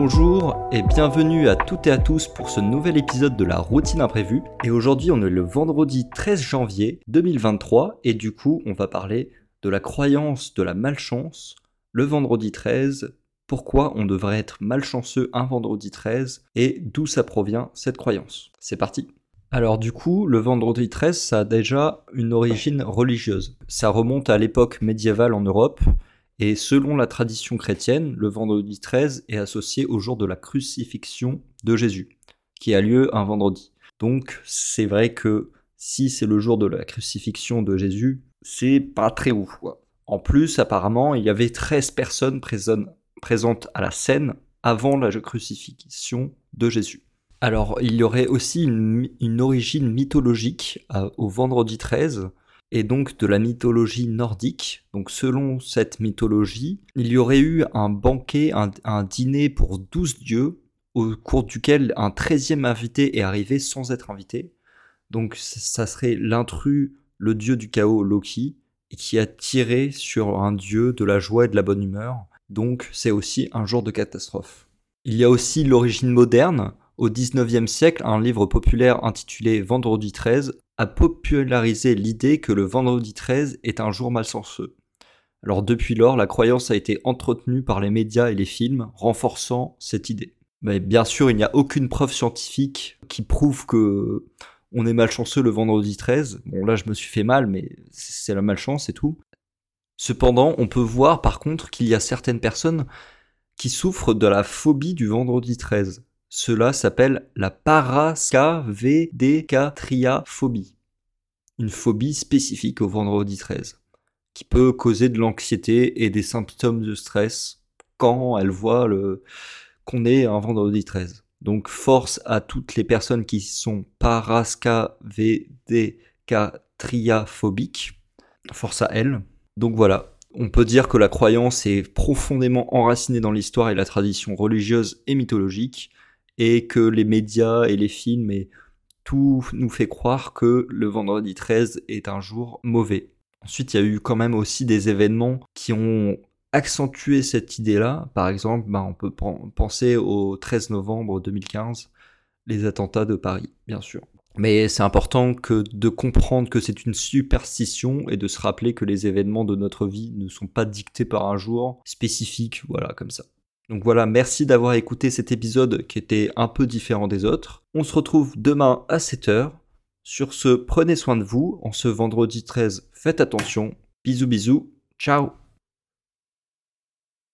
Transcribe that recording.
Bonjour et bienvenue à toutes et à tous pour ce nouvel épisode de la routine imprévue. Et aujourd'hui on est le vendredi 13 janvier 2023 et du coup on va parler de la croyance de la malchance le vendredi 13, pourquoi on devrait être malchanceux un vendredi 13 et d'où ça provient cette croyance. C'est parti alors du coup, le vendredi 13, ça a déjà une origine religieuse. Ça remonte à l'époque médiévale en Europe, et selon la tradition chrétienne, le vendredi 13 est associé au jour de la crucifixion de Jésus, qui a lieu un vendredi. Donc c'est vrai que si c'est le jour de la crucifixion de Jésus, c'est pas très ouf. En plus, apparemment, il y avait 13 personnes présentes à la scène avant la crucifixion de Jésus. Alors, il y aurait aussi une, origine mythologique euh, au vendredi 13, et donc de la mythologie nordique. Donc selon cette mythologie, il y aurait eu un banquet, un, dîner pour 12 dieux, au cours duquel un treizième invité est arrivé sans être invité. Donc ça serait l'intrus, le dieu du chaos Loki, qui a tiré sur un dieu de la joie et de la bonne humeur. Donc c'est aussi un jour de catastrophe. Il y a aussi l'origine moderne, au XIXe siècle, un livre populaire intitulé Vendredi 13 a popularisé l'idée que le vendredi 13 est un jour malchanceux. Alors depuis lors, la croyance a été entretenue par les médias et les films, renforçant cette idée. Mais bien sûr, il n'y a aucune preuve scientifique qui prouve que on est malchanceux le vendredi 13. Bon là, je me suis fait mal, mais c'est la malchance et tout. Cependant, on peut voir par contre qu'il y a certaines personnes qui souffrent de la phobie du vendredi 13. Cela s'appelle la parascavédécatriaphobie, une phobie spécifique au vendredi 13, qui peut causer de l'anxiété et des symptômes de stress quand elle voit le... qu'on est un vendredi 13. Donc force à toutes les personnes qui sont parascavédécatriaphobiques, force à elles. Donc voilà, on peut dire que la croyance est profondément enracinée dans l'histoire et la tradition religieuse et mythologique, et que les médias et les films et tout nous fait croire que le vendredi 13 est un jour mauvais. Ensuite, il y a eu quand même aussi des événements qui ont accentué cette idée-là. Par exemple, bah, on peut penser au 13 novembre 2015, les attentats de Paris, bien sûr. Mais c'est important de comprendre que c'est une superstition et de se rappeler que les événements de notre vie ne sont pas dictés par un jour spécifique, voilà, comme ça. Donc voilà, merci d'avoir écouté cet épisode qui était un peu différent des autres. On se retrouve demain à 7h. Sur ce, prenez soin de vous. En ce vendredi 13, faites attention. Bisous bisous. Ciao